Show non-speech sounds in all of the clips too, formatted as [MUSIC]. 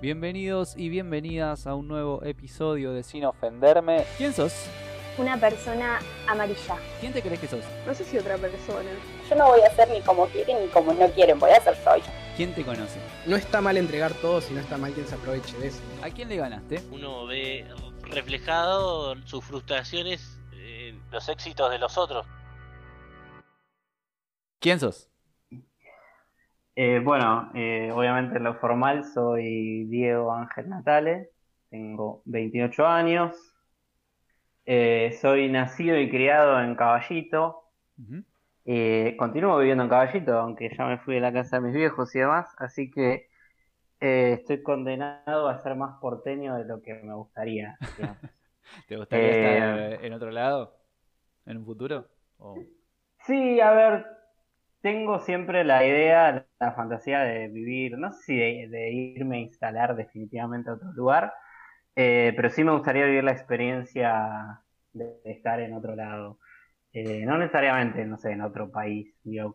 Bienvenidos y bienvenidas a un nuevo episodio de Sin Ofenderme. ¿Quién sos? Una persona amarilla. ¿Quién te crees que sos? No sé si otra persona. Yo no voy a ser ni como quieren ni como no quieren, voy a ser yo. ¿Quién te conoce? No está mal entregar todo si no está mal quien se aproveche de eso. ¿A quién le ganaste? Uno ve reflejado sus frustraciones en los éxitos de los otros. ¿Quién sos? Eh, bueno, eh, obviamente en lo formal soy Diego Ángel Natale, tengo 28 años, eh, soy nacido y criado en Caballito, continúo viviendo en Caballito, aunque ya me fui de la casa de mis viejos y demás, así que estoy condenado a ser más porteño de lo que me gustaría. [LAUGHS] ¿Te gustaría estar en otro lado? ¿En un futuro? ¿O- Sí, a ver, tengo siempre la idea, la fantasía de vivir, no sé si de, de irme a instalar definitivamente a otro lugar, eh, pero sí me gustaría vivir la experiencia de, de estar en otro lado. Eh, no necesariamente, no sé, en otro país, digo,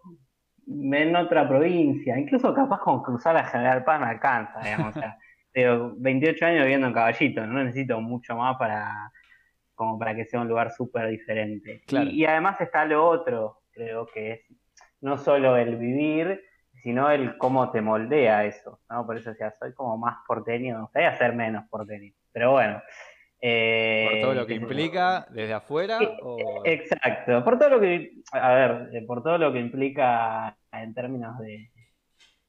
en otra provincia, incluso capaz con cruzar la General Paz me alcanza, digamos, o sea, [LAUGHS] tengo 28 años viviendo en Caballito, no necesito mucho más para, como para que sea un lugar súper diferente. Claro. Y, y además está lo otro, creo que es no solo el vivir, sino el cómo te moldea eso, ¿no? Por eso decía, soy como más porteño, me gustaría ser menos porteño, pero bueno. eh, ¿Por todo lo que implica desde afuera? Eh, o- Exacto, por todo lo que, a ver, eh, por todo lo que implica en términos de,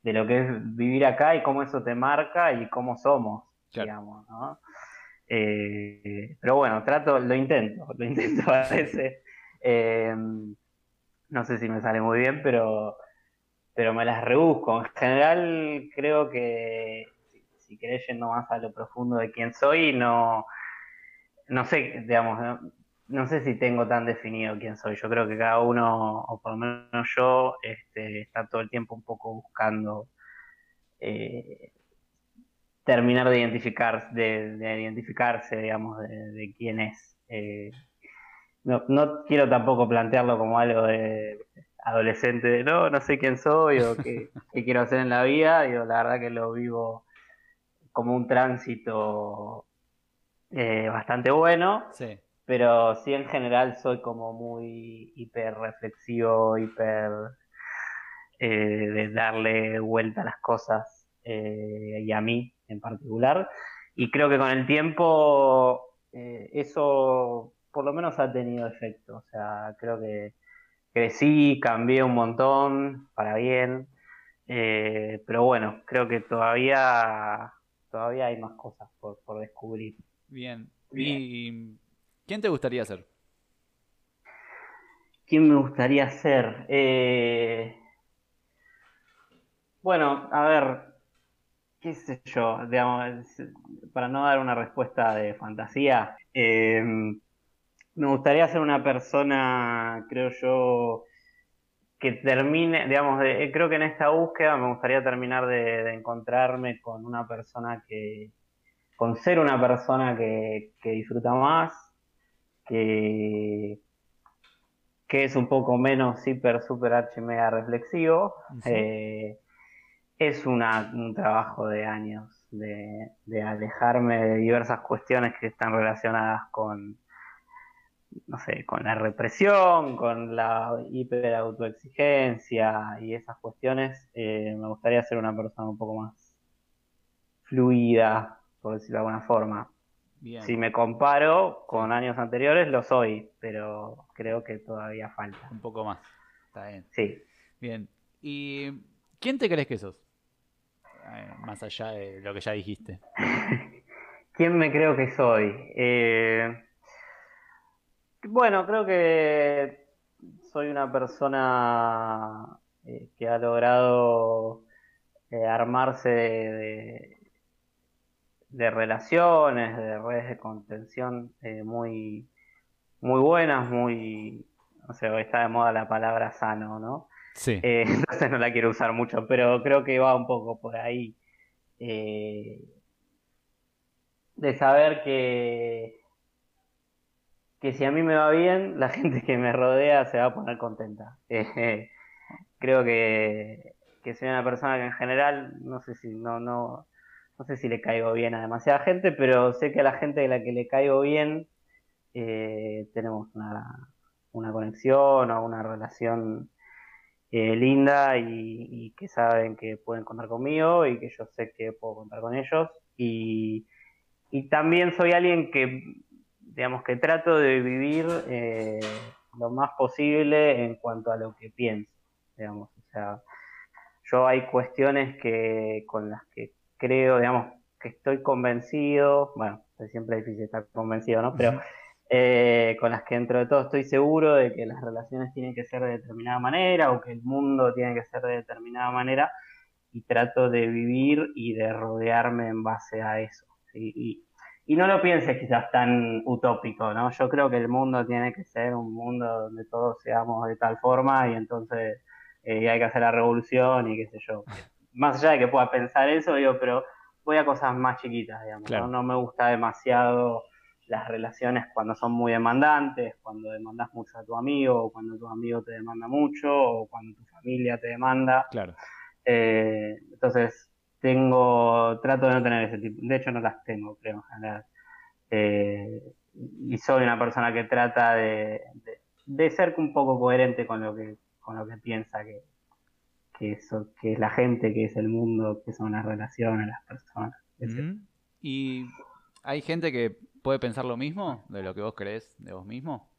de lo que es vivir acá y cómo eso te marca y cómo somos, Claro. digamos, ¿no? Eh, pero bueno, trato, lo intento, lo intento [LAUGHS] a veces. Eh, no sé si me sale muy bien, pero, pero me las rebusco. En general, creo que si, querés yendo más a lo profundo de quién soy, no, no sé, digamos, no, sé si tengo tan definido quién soy. Yo creo que cada uno, o por lo menos yo, este, está todo el tiempo un poco buscando eh, terminar de identificar, de, de identificarse, digamos, de, de quién es. Eh, no, no quiero tampoco plantearlo como algo de adolescente, de no, no sé quién soy o qué, [LAUGHS] qué quiero hacer en la vida. Digo, la verdad que lo vivo como un tránsito eh, bastante bueno. Sí. Pero sí, en general soy como muy hiper reflexivo, hiper eh, de darle vuelta a las cosas eh, y a mí en particular. Y creo que con el tiempo eso por lo menos ha tenido efecto. O sea, creo que crecí, cambié un montón para bien. Eh, pero bueno, creo que todavía, todavía hay más cosas por, por descubrir. Bien. ¿Y quién te gustaría ser? ¿Quién me gustaría ser? Eh, Bueno, a ver, qué sé yo, digamos, para no dar una respuesta de fantasía, eh, me gustaría ser una persona, creo yo, que termine, digamos, de- creo que en esta búsqueda me gustaría terminar de, de encontrarme con una persona que, con ser una persona que, que disfruta más, que, que es un poco menos hiper, super, archi, mega reflexivo. Eh, es una- un trabajo de años de, de alejarme de diversas cuestiones que están relacionadas con, no sé, con la represión, con la hiper autoexigencia y esas cuestiones. Eh, me gustaría ser una persona un poco más fluida, por decirlo de alguna forma. Bien. Si me comparo con años anteriores, lo soy, pero creo que todavía falta. Un poco más. Está bien. Sí. Bien. ¿Y quién te crees que sos? Eh, más allá de lo que ya dijiste. [LAUGHS] ¿Quién me creo que soy? Eh, bueno, creo que soy una persona eh, que ha logrado eh, armarse de, de- de relaciones, de redes de contención eh, muy, muy buenas, muy, no sé, hoy está de moda la palabra sano, ¿no? Sí. [LAUGHS] Entonces no la quiero usar mucho, pero creo que va un poco por ahí. de saber que, que si a mí me va bien, la [LAUGHS] gente que me rodea se va a poner contenta. Eh, creo que, que soy una persona que en general, no sé si no, no, no sé si le caigo bien a demasiada gente, pero sé que a la gente a la que le caigo bien eh, tenemos una, una conexión o una relación eh, linda y, y que saben que pueden contar conmigo y que yo sé que puedo contar con ellos. Y, y también soy alguien que, digamos, que trato de vivir eh, lo más posible en cuanto a lo que pienso, digamos. O sea, yo hay cuestiones que con las que creo, digamos, que estoy convencido, bueno, siempre es difícil estar convencido, ¿no? Pero eh, con las que dentro de todo estoy seguro de que las relaciones tienen que ser de determinada manera o que el mundo tiene que ser de determinada manera y trato de vivir y de rodearme en base a eso. ¿sí? Y, y no lo pienses quizás tan utópico, ¿no? Yo creo que el mundo tiene que ser un mundo donde todos seamos de tal forma y entonces eh, hay que hacer la revolución y qué sé yo. [LAUGHS] Más allá de que pueda pensar eso, digo, pero voy a cosas más chiquitas, digamos. Claro. ¿no? no me gusta demasiado las relaciones cuando son muy demandantes, cuando demandas mucho a tu amigo, o cuando tu amigo te demanda mucho, o cuando tu familia te demanda. Claro. Eh, entonces, tengo, trato de no tener ese tipo, de hecho no las tengo, creo, en general. Eh, y soy una persona que trata de, de, de ser un poco coherente con lo que, con lo que piensa que, que, eso, que es la gente, que es el mundo, que son las relaciones, las personas. etc. ¿Y hay gente que puede pensar lo mismo de lo que vos crees de vos mismo?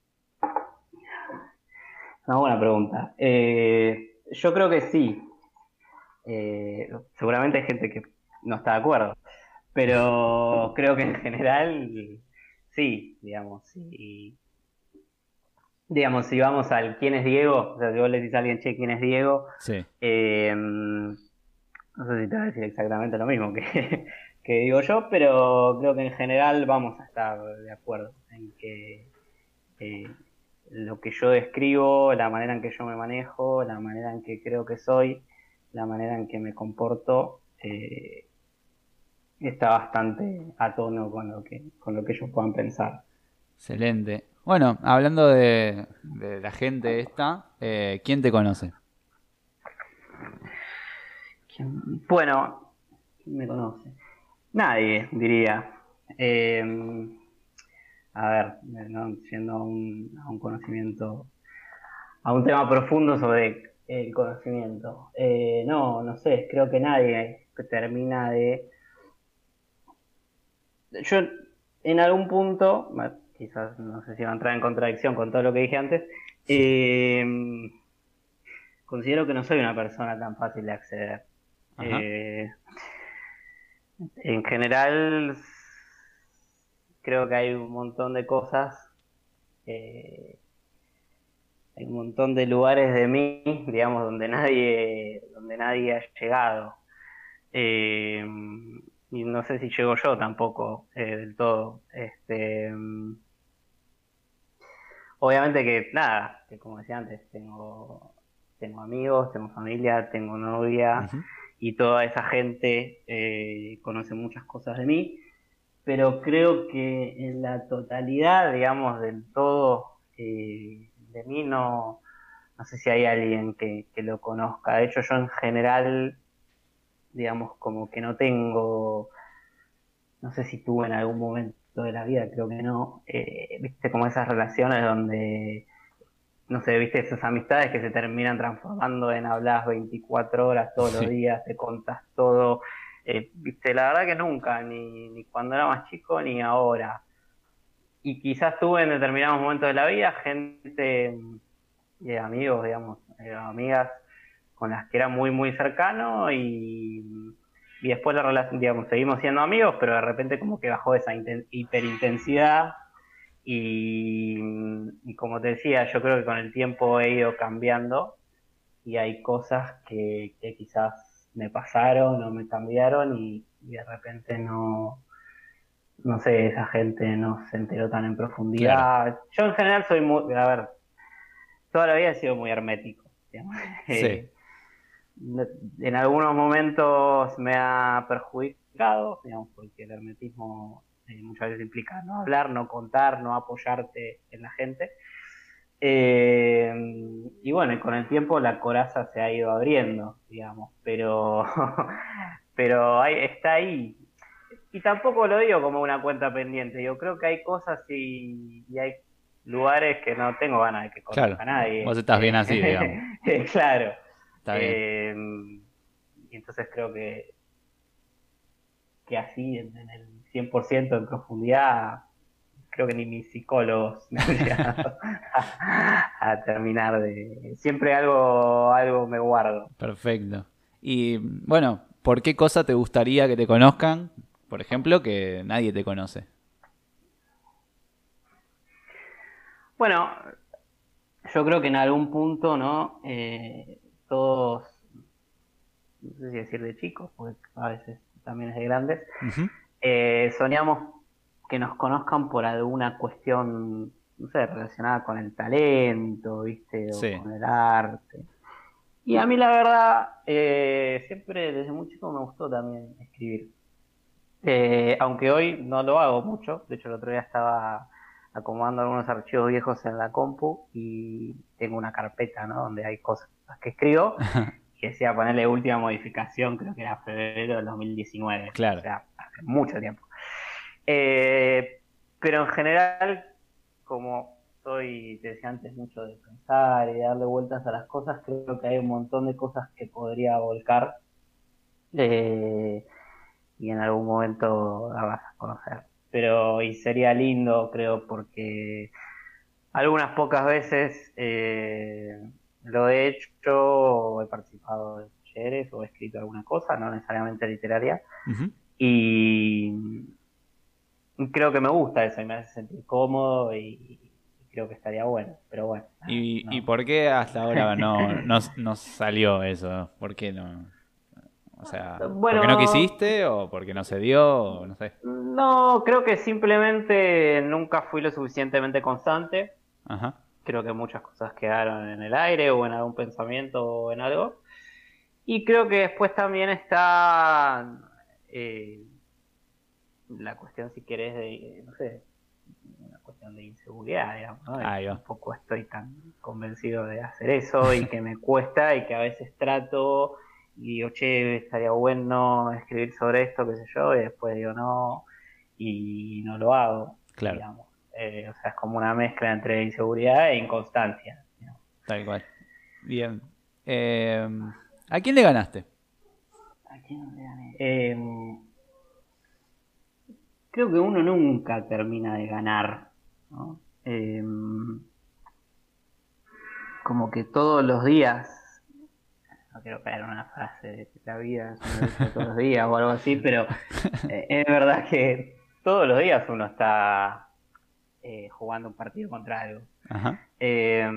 Una buena pregunta. Eh, yo creo que sí. Eh, seguramente hay gente que no está de acuerdo, pero creo que en general sí, digamos. sí. Digamos, si vamos al quién es Diego, o sea, si vos le decís a alguien, che, ¿quién es Diego? Sí. Eh, no sé si te va a decir exactamente lo mismo que, [LAUGHS] que digo yo, pero creo que en general vamos a estar de acuerdo en que eh, lo que yo describo, la manera en que yo me manejo, la manera en que creo que soy, la manera en que me comporto, eh, está bastante a tono con lo que, con lo que ellos puedan pensar. Excelente. Bueno, hablando de, de la gente esta, eh, ¿quién te conoce? ¿Quién- Bueno, ¿quién me conoce? Nadie, diría. Eh, a ver, ¿no? yendo a un, a un conocimiento, a un tema profundo sobre el conocimiento. Eh, no, no sé, creo que nadie termina de... Yo en algún punto, quizás no sé si va a entrar en contradicción con todo lo que dije antes, eh, considero que no soy una persona tan fácil de acceder. Eh, en general, creo que hay un montón de cosas, eh, hay un montón de lugares de mí, digamos, donde nadie, donde nadie ha llegado. Eh, y no sé si llego yo tampoco eh, del todo. Este, obviamente que nada, que como decía antes, tengo, tengo amigos, tengo familia, tengo novia y toda esa gente eh, conoce muchas cosas de mí, pero creo que en la totalidad, digamos, del todo eh, de mí no, no sé si hay alguien que, que lo conozca. De hecho, yo en general, digamos, como que no tengo, no sé si tuve en algún momento de la vida, creo que no, eh, viste, como esas relaciones donde no sé, viste esas amistades que se terminan transformando en hablas 24 horas todos los días, te contas todo. Eh, viste, la verdad que nunca, ni, ni cuando era más chico ni ahora. Y quizás tuve en determinados momentos de la vida gente, eh, amigos, digamos, eh, amigas con las que era muy, muy cercano y, y después la relación, digamos, seguimos siendo amigos, pero de repente como que bajó esa inten- hiperintensidad y, y como te decía, yo creo que con el tiempo he ido cambiando y hay cosas que, que quizás me pasaron o me cambiaron y de repente no, no sé, esa gente no se enteró tan en profundidad. Yo en general soy muy, a ver, toda la vida he sido muy hermético. Sí. [LAUGHS] Eh, en algunos momentos me ha perjudicado, digamos, porque el hermetismo eh, muchas veces implica no hablar, no contar, no apoyarte en la gente. Eh, y bueno, y con el tiempo la coraza se ha ido abriendo, digamos, pero, [LAUGHS] pero ahí, está ahí. Y tampoco lo digo como una cuenta pendiente. Yo creo que hay cosas y, y hay lugares que no tengo ganas de que conozca Claro. nadie. Vos estás bien así, [LAUGHS] digamos. claro. Está bien. Eh, y entonces creo que, que así, en, en el 100% en profundidad, creo que ni mis psicólogos me han llegado [LAUGHS] a, a terminar de... Siempre algo, algo me guardo. Perfecto. Y bueno, ¿por qué cosa te gustaría que te conozcan? Por ejemplo, que nadie te conoce. Bueno, yo creo que en algún punto, ¿no? Eh, todos, no sé si decir de chicos, porque a veces también es de grandes, eh, soñamos que nos conozcan por alguna cuestión, no sé, relacionada con el talento, ¿viste? O Sí. con el arte. Y a mí la verdad, eh, siempre desde muy chico me gustó también escribir. Eh, aunque hoy no lo hago mucho, de hecho el otro día estaba acomodando algunos archivos viejos en la compu y tengo una carpeta, ¿no? Donde hay cosas que escribo [LAUGHS] y decía ponerle última modificación, creo que era febrero del 2019. Claro. O sea, hace mucho tiempo. Eh, pero en general, como soy, te decía antes, mucho de pensar y darle vueltas a las cosas, creo que hay un montón de cosas que podría volcar eh, y en algún momento la vas a conocer. Pero, y sería lindo, creo, porque algunas pocas veces eh, lo he hecho, o he participado de talleres o he escrito alguna cosa, no necesariamente literaria, y creo que me gusta eso y me hace sentir cómodo y, y creo que estaría bueno, pero bueno. ¿Y, no. y por qué hasta ahora no, [LAUGHS] no, no salió eso? ¿Por qué no? O sea, Bueno- ¿por qué no quisiste o porque no se dio? O no sé. No, creo que simplemente nunca fui lo suficientemente constante. Ajá. Creo que muchas cosas quedaron en el aire o en algún pensamiento o en algo. Y creo que después también está eh, la cuestión, si querés, de, no sé, una cuestión de inseguridad, digamos. ¿no? Tampoco estoy tan convencido de hacer eso y que me cuesta y que a veces trato y digo, che, estaría bueno escribir sobre esto, qué sé yo, y después digo, no, y no lo hago, Claro. digamos. Eh, o sea, es como una mezcla entre inseguridad e inconstancia. digamos. Tal cual. Bien. Eh, ¿A quién le ganaste? ¿A quién le gané? Eh, creo que uno nunca termina de ganar, ¿no? Eh, como que todos los días, quiero en una frase de que la vida es todos los días o algo así, pero eh, es verdad que todos los días uno está eh, jugando un partido contra algo. Ajá. Eh,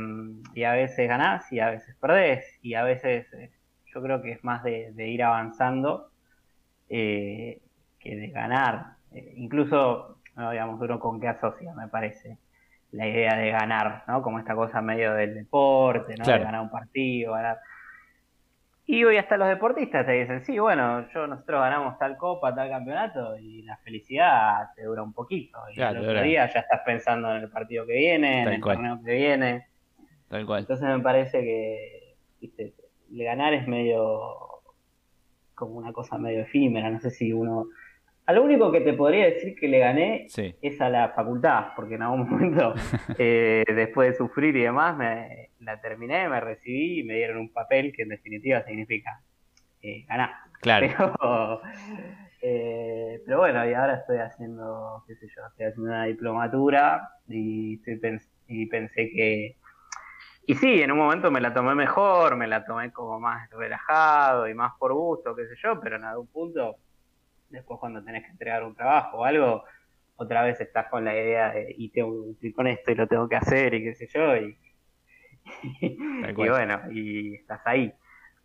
y a veces ganás y a veces perdés. Y a veces eh, yo creo que es más de, de ir avanzando eh, que de ganar. Incluso, no, digamos, uno con qué asocia, me parece, la idea de ganar, ¿no? Como esta cosa medio del deporte, ¿no? Claro. De ganar un partido, ganar. Y hoy hasta los deportistas te dicen, sí, bueno, yo nosotros ganamos tal copa, tal campeonato, y la felicidad te dura un poquito. Y Claro, el otro dura. día ya estás pensando en el partido que viene, en el cual. torneo que viene. Tal cual. Entonces me parece que viste, el ganar es medio como una cosa medio efímera. No sé si uno. A lo único que te podría decir que le gané Sí. es a la facultad, porque en algún momento, [LAUGHS] eh, después de sufrir y demás, me, la terminé, me recibí y me dieron un papel que en definitiva significa eh, ganar. Claro. [LAUGHS] Pero, eh, pero bueno, y ahora estoy haciendo, qué sé yo, estoy haciendo una diplomatura y, estoy pens- y pensé que... Y sí, en un momento me la tomé mejor, me la tomé como más relajado y más por gusto, qué sé yo, pero en algún punto, después cuando tenés que entregar un trabajo o algo, otra vez estás con la idea de, y tengo que cumplir con esto y lo tengo que hacer y qué sé yo, y, [LAUGHS] y bueno, y estás ahí.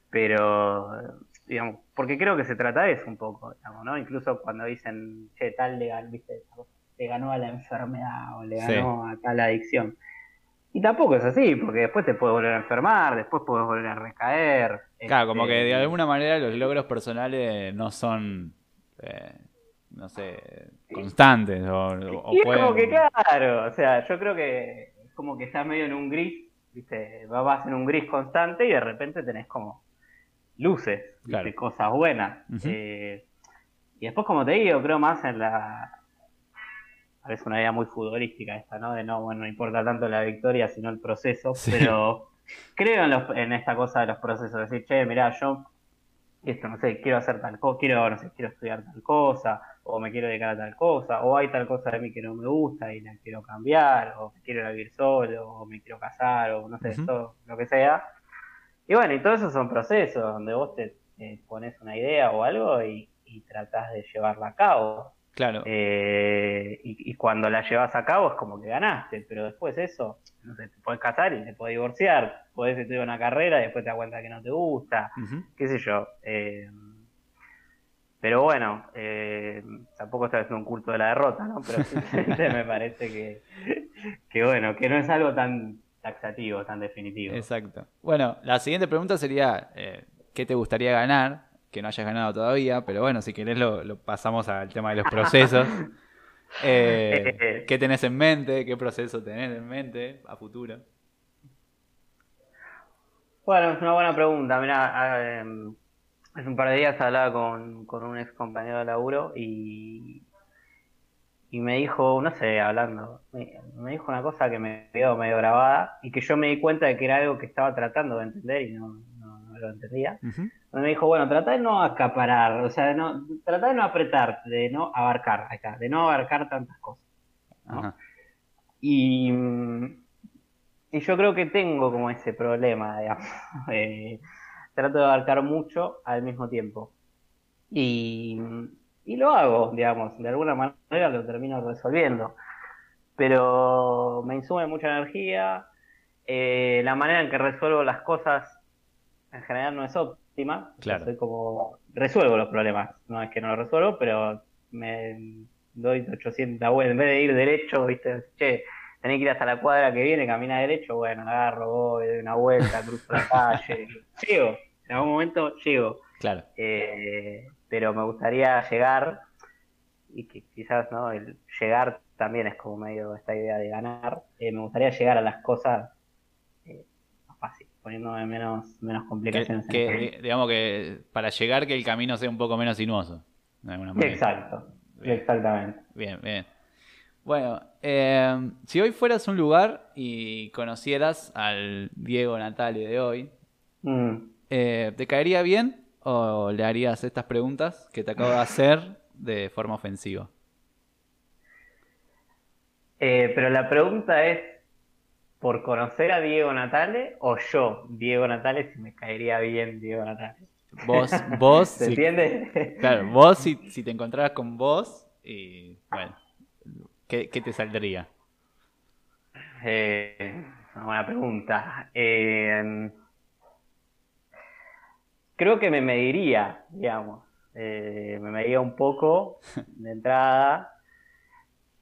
Pero, digamos, porque creo que se trata de eso un poco, digamos, ¿no? Incluso cuando dicen, che, tal le viste, le ganó a la enfermedad o le Sí. ganó a tal adicción. Y tampoco es así, porque después te puedes volver a enfermar, después puedes volver a recaer. Claro, como que este, de alguna manera los logros personales no son, eh, no sé, constantes o, o Y es pueden... como que claro, o sea, yo creo que es como que estás medio en un gris, viste, vas en un gris constante y de repente tenés como luces, ¿viste? Claro. cosas buenas. Eh, y después, como te digo, creo más en la. Parece una idea muy futbolística esta, ¿no? De no, bueno, no importa tanto la victoria, sino el proceso, Sí. pero creo en, los- en esta cosa de los procesos. Decir, che, mirá, yo esto, no sé, quiero hacer tal cosa, quiero, no sé, quiero estudiar tal cosa, o me quiero dedicar a tal cosa, o hay tal cosa de mí que no me gusta y la quiero cambiar, o quiero ir a vivir solo, o me quiero casar, o no sé, Ujú. todo lo que sea. Y bueno, y todo eso son procesos donde vos te, te pones una idea o algo y, y tratás de llevarla a cabo. Claro. Eh, y, y cuando la llevas a cabo es como que ganaste, pero después eso, no sé, te puedes casar y te puedes divorciar, puedes estudiar una carrera y después te das cuenta que no te gusta, qué sé yo. eh, pero bueno, eh, tampoco estoy haciendo un culto de la derrota, ¿no? Pero me parece que, que bueno, que no es algo tan taxativo, tan definitivo. Exacto. Bueno, la siguiente pregunta sería, eh, ¿qué te gustaría ganar? Que no hayas ganado todavía, pero bueno, si querés lo, lo pasamos al tema de los procesos. [LAUGHS] Eh, ¿Qué tenés en mente? ¿Qué proceso tenés en mente a futuro? Bueno, es una buena pregunta. Mira, hace un par de días hablaba con, con un ex compañero de laburo y, y me dijo, no sé, hablando, me, me dijo una cosa que me quedó medio grabada y que yo me di cuenta de que era algo que estaba tratando de entender y no, no- no lo entendía. Ujú. Me dijo, bueno, trata de no acaparar, o sea, de no, trata de no apretar, de no abarcar, está, de no abarcar tantas cosas. Y, y yo creo que tengo como ese problema, digamos. [LAUGHS] Eh, trato de abarcar mucho al mismo tiempo. Y, y lo hago, digamos, de alguna manera lo termino resolviendo. Pero me insume mucha energía. eh, la manera en que resuelvo las cosas en general no es óptima. Claro. Soy como, resuelvo los problemas. No es que no los resuelvo, pero me doy 800 vueltas. En vez de ir derecho, viste, che, tenés que ir hasta la cuadra que viene, camina derecho, bueno, agarro, voy, doy una vuelta, cruzo la calle. [LAUGHS] Llego, en algún momento llego. Claro. Eh, pero me gustaría llegar, y que quizás no, el llegar también es como medio esta idea de ganar. Eh, me gustaría llegar a las cosas eh, más fácil, poniéndome menos, menos Que, complicaciones en que, el camino. di- digamos que para llegar que el camino sea un poco menos sinuoso. De alguna manera. Exacto, Bien. exactamente. Bien, bien. Bueno, eh, si hoy fueras un lugar y conocieras al Diego Natale de hoy, Mm. eh, ¿te caería bien o le harías estas preguntas que te acabo de hacer de forma ofensiva? Eh, pero la pregunta es, ¿por conocer a Diego Natale o yo, Diego Natale, si me caería bien Diego Natale? Vos, [LAUGHS] vos, ¿Se si, entiende? claro, vos si, si te encontraras con vos y bueno, ¿qué, qué te saldría? Eh, una buena pregunta. Eh, creo que me mediría, digamos. Eh, me mediría un poco de entrada.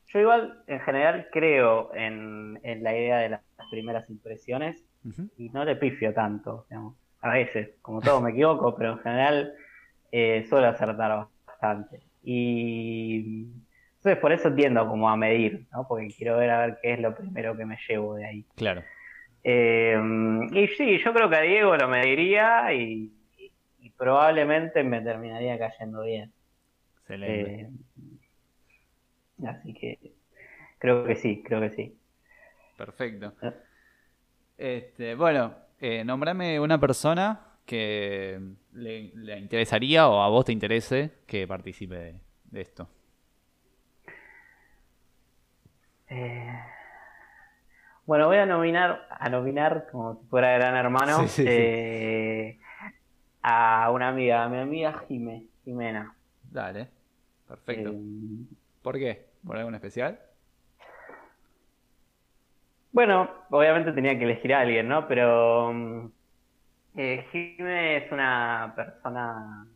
Yo igual, en general, creo en, en la idea de las primeras impresiones y no le pifio tanto, digamos. A veces, como todo me equivoco, [LAUGHS] pero en general eh, suelo acertar bastante. Y entonces por eso tiendo como a medir, ¿no? Porque quiero ver a ver qué es lo primero que me llevo de ahí. Claro. Eh, y sí, yo creo que a Diego lo mediría y, y- y probablemente me terminaría cayendo bien. Excelente. Eh, así que creo que sí, creo que sí. Perfecto. Eh. Este, bueno, eh, nombrame una persona que le, le interesaría o a vos te interese que participe de, de esto. Eh, bueno, voy a nominar, a nominar como si fuera Gran Hermano, Sí, sí, sí. eh, a una amiga, a mi amiga Jime, Jimena. Dale. Perfecto. Eh, ¿Por qué? ¿Por algo en especial? bueno, obviamente tenía que elegir a alguien, ¿no? Pero mm, eh, Jime es una persona,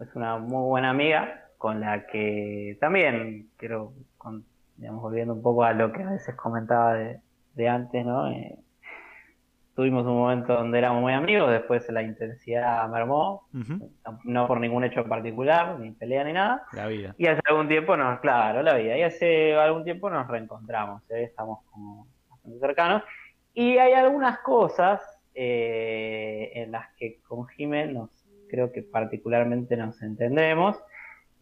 es una muy buena amiga con la que también quiero, con- digamos, volviendo un poco a lo que a veces comentaba de, de antes, ¿no? Eh, tuvimos un momento donde éramos muy amigos, después la intensidad mermó, no, no por ningún hecho particular, ni pelea ni nada. La vida. Y hace algún tiempo nos, claro, la vida, y hace algún tiempo nos reencontramos, ¿eh? estamos como bastante cercanos. Y hay algunas cosas eh, en las que con Jiménez nos, creo que particularmente nos entendemos.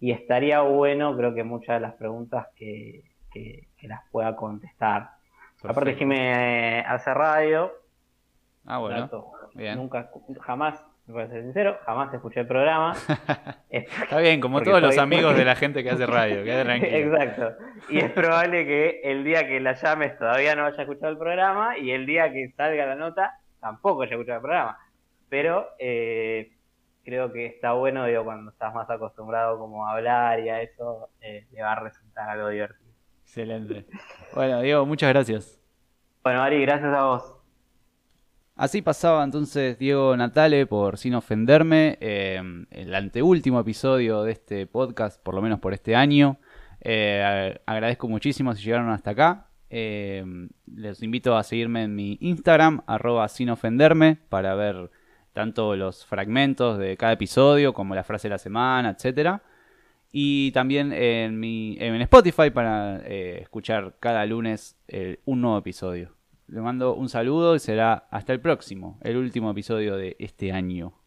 y estaría bueno, creo que muchas de las preguntas que, que, que las pueda contestar. Aparte. Jimé hace radio, Ah, bueno. bien. nunca, jamás, voy a ser sincero, jamás escuché el programa. [LAUGHS] Es- Está bien, como todos los amigos de la gente que hace radio, quede [LAUGHS] tranquilo. Exacto. Y es probable que el día que la llames todavía no haya escuchado el programa y el día que salga la nota tampoco haya escuchado el programa. Pero eh, creo que está bueno, digo, cuando estás más acostumbrado como a hablar y a eso, eh, le va a resultar algo divertido. Excelente. Bueno, Diego, muchas gracias. Bueno, Ari, gracias a vos. Así pasaba entonces Diego Natale por Sin Ofenderme, eh, el anteúltimo episodio de este podcast, por lo menos por este año. Eh, agradezco muchísimo si llegaron hasta acá. Eh, les invito a seguirme en mi Instagram, arroba sin ofenderme, para ver tanto los fragmentos de cada episodio como la frase de la semana, etcétera. Y también en, mi, en Spotify para eh, escuchar cada lunes eh, un nuevo episodio. Le mando un saludo y será hasta el próximo, el último episodio de este año.